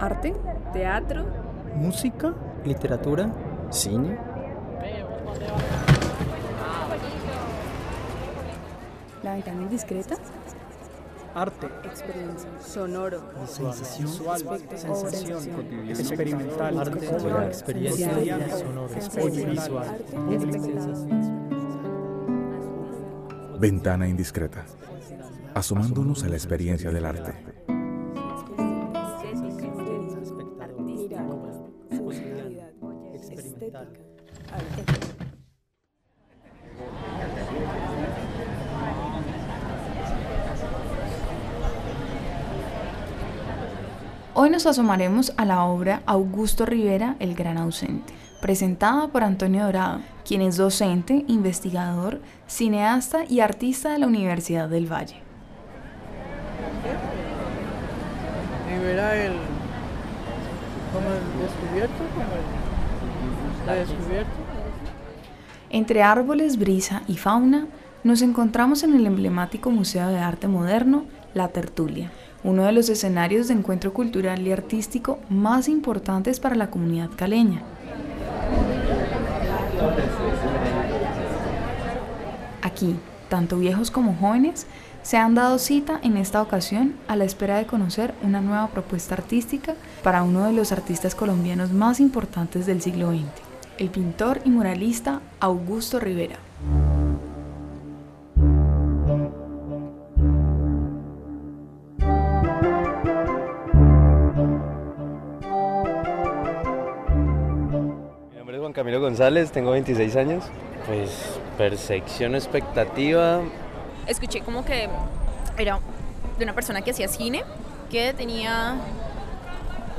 Arte, teatro, música, literatura, cine. La ventana indiscreta. Arte, Experiencia. Sonoro. sensación, Aspecto, sensación, sensación. experimental, Arte, sonoro, experiencia, sonoro, público. Ventana indiscreta. Asomándonos a la experiencia del arte. Experimental. Hoy nos asomaremos a la obra Augusto Rivera, El Gran Ausente, presentada por Antonio Dorado, quien es docente, investigador, cineasta y artista de la Universidad del Valle. Rivera el como el descubierto, como el. Entre árboles, brisa y fauna, nos encontramos en el emblemático Museo de Arte Moderno, La Tertulia, uno de los escenarios de encuentro cultural y artístico más importantes para la comunidad caleña. Aquí, tanto viejos como jóvenes se han dado cita en esta ocasión a la espera de conocer una nueva propuesta artística para uno de los artistas colombianos más importantes del siglo XX, el pintor y muralista Augusto Rivera. Mi nombre es Juan Camilo González, tengo 26 años. Pues percepción expectativa. escuché como que era de una persona que hacía cine, que tenía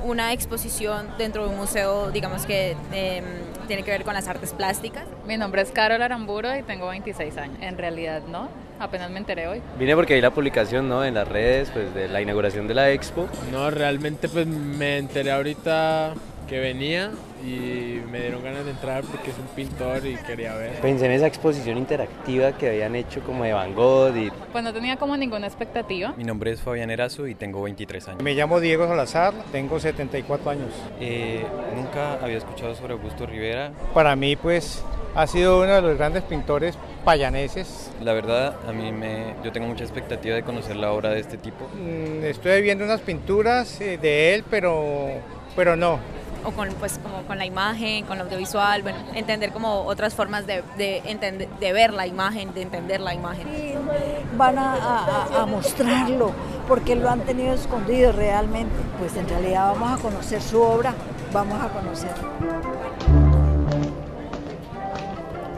una exposición dentro de un museo, digamos que em, tiene que ver con las artes plásticas. Mi nombre es Carol Aramburo y tengo 26 años. En realidad no, apenas me enteré hoy. Vine porque vi la publicación ¿no? en las redes pues, de la inauguración de la expo. No, realmente pues me enteré ahorita que venía y me dieron ganas de entrar porque es un pintor y quería ver. Pensé en esa exposición interactiva que habían hecho como de Van Gogh y Pues no tenía como ninguna expectativa. Mi nombre es Fabián Erazo y tengo 23 años. Me llamo Diego Salazar, tengo 74 años. Eh, nunca había escuchado sobre Augusto Rivera. Para mí, pues, ha sido uno de los grandes pintores payaneses. La verdad, a mí me, yo tengo mucha expectativa de conocer la obra de este tipo. Mm, Estuve viendo unas pinturas eh, de él, pero, pero no. O con, pues, como con la imagen, con lo audiovisual, bueno, entender como otras formas de, de, entender, de ver la imagen, de entender la imagen. van a, a- mostrarlo, porque lo han tenido escondido realmente. Pues en realidad vamos a conocer su obra, vamos a conocer.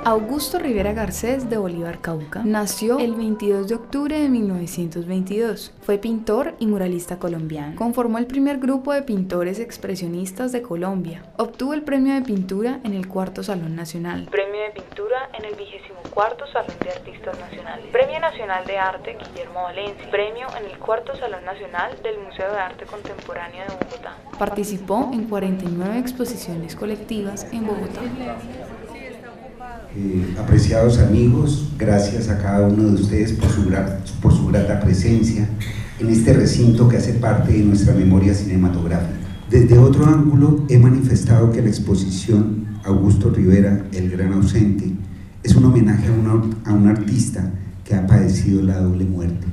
Augusto Rivera Garcés de Bolívar Cauca nació el 22 de octubre de 1922. Fue pintor y muralista colombiano. Conformó el primer grupo de pintores expresionistas de Colombia. Obtuvo el premio de pintura en el Cuarto Salón Nacional. Premio de pintura en el 24 Salón de Artistas Nacionales. Premio Nacional de Arte Guillermo Valencia. Premio en el Cuarto Salón Nacional del Museo de Arte Contemporáneo de Bogotá. Participó en 49 exposiciones colectivas en Bogotá. Eh, apreciados amigos, gracias a cada uno de ustedes por su, por su grata presencia en este recinto que hace parte de nuestra memoria cinematográfica. Desde otro ángulo he manifestado que la exposición Augusto Rivera, El Gran Ausente, es un homenaje a, a un artista que ha padecido la doble muerte,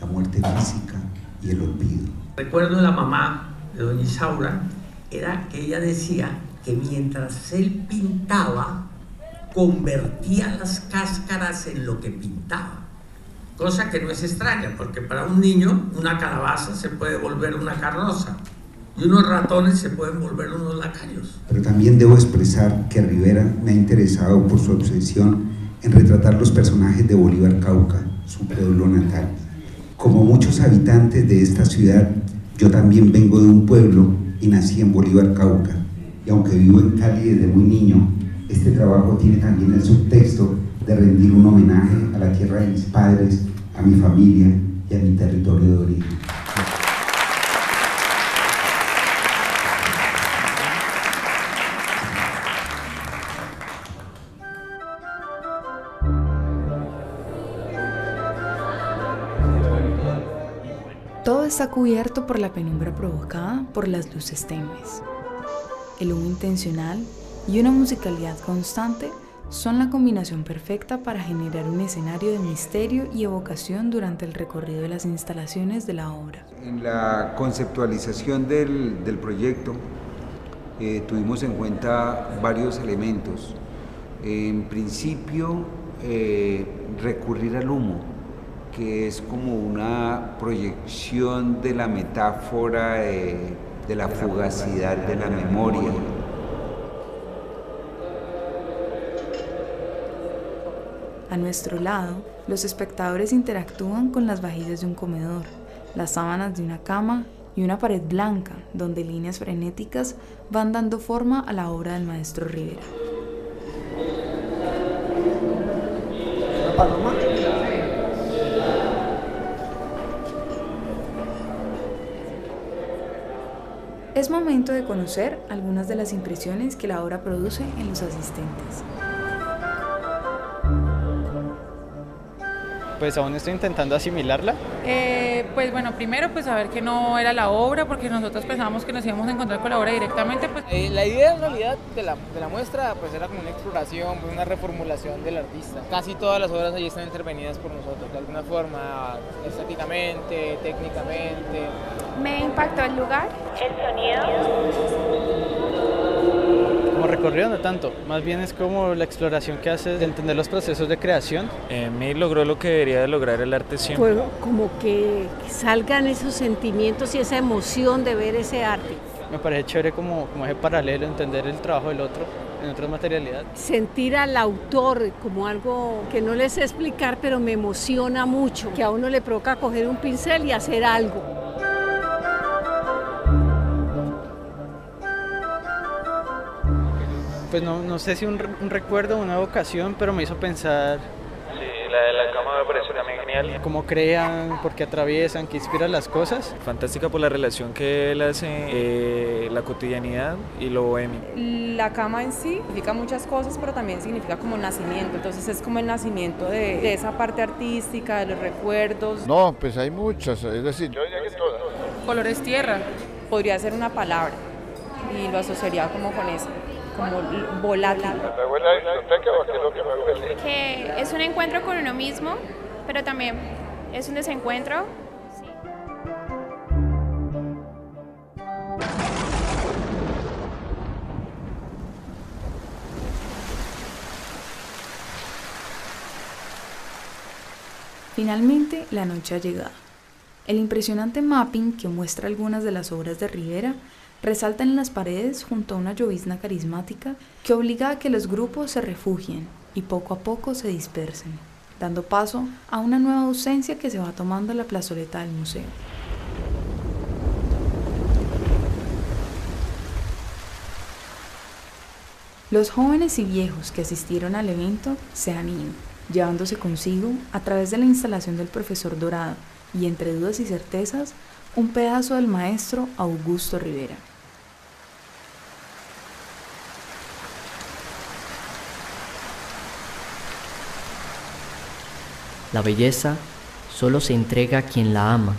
la muerte física y el olvido. Recuerdo la mamá de doña Isaura, era que ella decía que mientras él pintaba, convertía las cáscaras en lo que pintaba. Cosa que no es extraña, porque para un niño una calabaza se puede volver una carroza y unos ratones se pueden volver unos lacayos. Pero también debo expresar que Rivera me ha interesado por su obsesión en retratar los personajes de Bolívar Cauca, su pueblo natal. Como muchos habitantes de esta ciudad, yo también vengo de un pueblo y nací en Bolívar Cauca. Y aunque vivo en Cali desde muy niño, este trabajo tiene también el subtexto de rendir un homenaje a la tierra de mis padres, a mi familia y a mi territorio de origen. Todo está cubierto por la penumbra provocada por las luces tenues. El humo intencional y una musicalidad constante son la combinación perfecta para generar un escenario de misterio y evocación durante el recorrido de las instalaciones de la obra. En la conceptualización del, del proyecto eh, tuvimos en cuenta varios elementos. En principio, eh, recurrir al humo, que es como una proyección de la metáfora de, de la fugacidad de la memoria. A nuestro lado, los espectadores interactúan con las vajillas de un comedor, las sábanas de una cama y una pared blanca donde líneas frenéticas van dando forma a la obra del maestro Rivera. Es momento de conocer algunas de las impresiones que la obra produce en los asistentes. Pues aún estoy intentando asimilarla. Eh, pues bueno, primero pues saber que no era la obra, porque nosotros pensábamos que nos íbamos a encontrar con la obra directamente. Pues. Eh, la idea en realidad de la, de la, muestra pues era como una exploración, pues, una reformulación del artista. Casi todas las obras allí están intervenidas por nosotros, de alguna forma, estéticamente, técnicamente. Me impactó el lugar, el sonido como recorrido no tanto, más bien es como la exploración que hace de entender los procesos de creación. Eh, me logró lo que debería de lograr el arte siempre. Fue como que, salgan esos sentimientos y esa emoción de ver ese arte. Me parece chévere como, como ese paralelo, entender el trabajo del otro en otras materialidades. Sentir al autor como algo que no les sé explicar, pero me emociona mucho, que a uno le provoca coger un pincel y hacer algo. Pues no, no sé si un, un recuerdo, una vocación, pero me hizo pensar Sí, la de la cama me pareció también genial. Cómo crean, por qué atraviesan, qué inspiran las cosas. Fantástica por la relación que él hace, eh, la cotidianidad y lo bohemio. La cama en sí significa muchas cosas, pero también significa como nacimiento. Entonces es como el nacimiento de, de esa parte artística, de los recuerdos. No, pues hay muchas, es decir, yo diría que todas. Colores tierra. Podría ser una palabra y lo asociaría como con eso como volátil. Que es un encuentro con uno mismo, pero también es un desencuentro. Finalmente, la noche ha llegado. El impresionante mapping que muestra algunas de las obras de Rivera resalta en las paredes junto a una llovizna carismática que obliga a que los grupos se refugien y poco a poco se dispersen, dando paso a una nueva ausencia que se va tomando la plazoleta del museo. Los jóvenes y viejos que asistieron al evento se han ido, llevándose consigo, a través de la instalación del profesor Dorado y entre dudas y certezas, un pedazo del maestro Augusto Rivera. La belleza solo se entrega a quien la ama.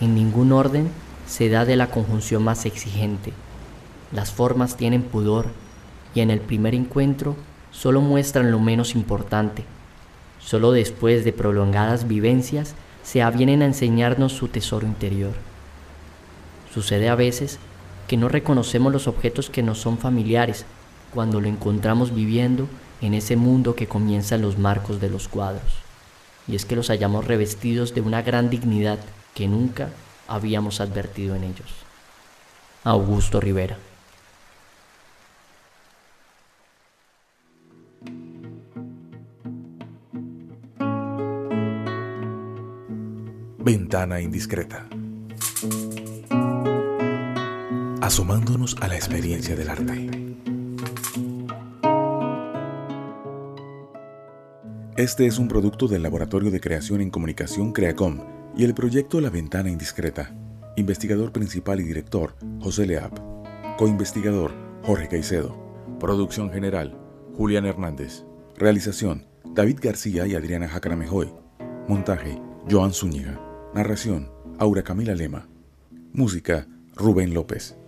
En ningún orden se da de la conjunción más exigente. Las formas tienen pudor y en el primer encuentro solo muestran lo menos importante. Solo después de prolongadas vivencias se avienen a enseñarnos su tesoro interior. Sucede a veces que no reconocemos los objetos que nos son familiares cuando lo encontramos viviendo en ese mundo que comienza en los marcos de los cuadros y es que los hallamos revestidos de una gran dignidad que nunca habíamos advertido en ellos. Augusto Rivera. Ventana indiscreta. Asomándonos a la experiencia del arte. Este es un producto del Laboratorio de Creación en Comunicación CREACOM y el proyecto La Ventana Indiscreta. Investigador principal y director, José Leap. Coinvestigador, Jorge Caicedo. Producción general, Julián Hernández. Realización, David García y Adriana Jacaramejoy. Montaje, Joan Zúñiga. Narración, Aura Camila Lema. Música, Rubén López.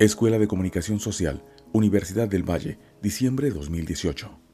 Escuela de Comunicación Social, Universidad del Valle, diciembre 2018.